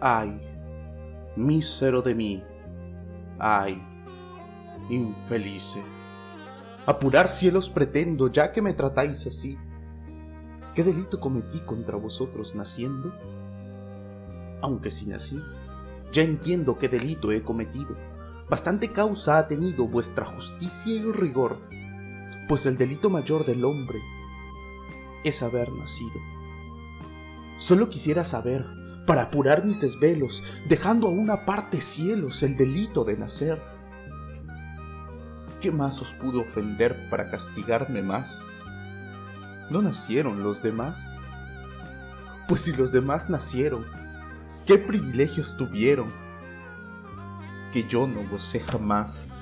Ay, mísero de mí. Ay, infelice. Apurar cielos pretendo, ya que me tratáis así. ¿Qué delito cometí contra vosotros naciendo? Aunque si nací, ya entiendo qué delito he cometido. Bastante causa ha tenido vuestra justicia y rigor, pues el delito mayor del hombre es haber nacido. Solo quisiera saber, para apurar mis desvelos, dejando a una parte cielos el delito de nacer. ¿Qué más os pudo ofender para castigarme más? ¿No nacieron los demás? Pues si los demás nacieron, ¿qué privilegios tuvieron que yo no gocé jamás?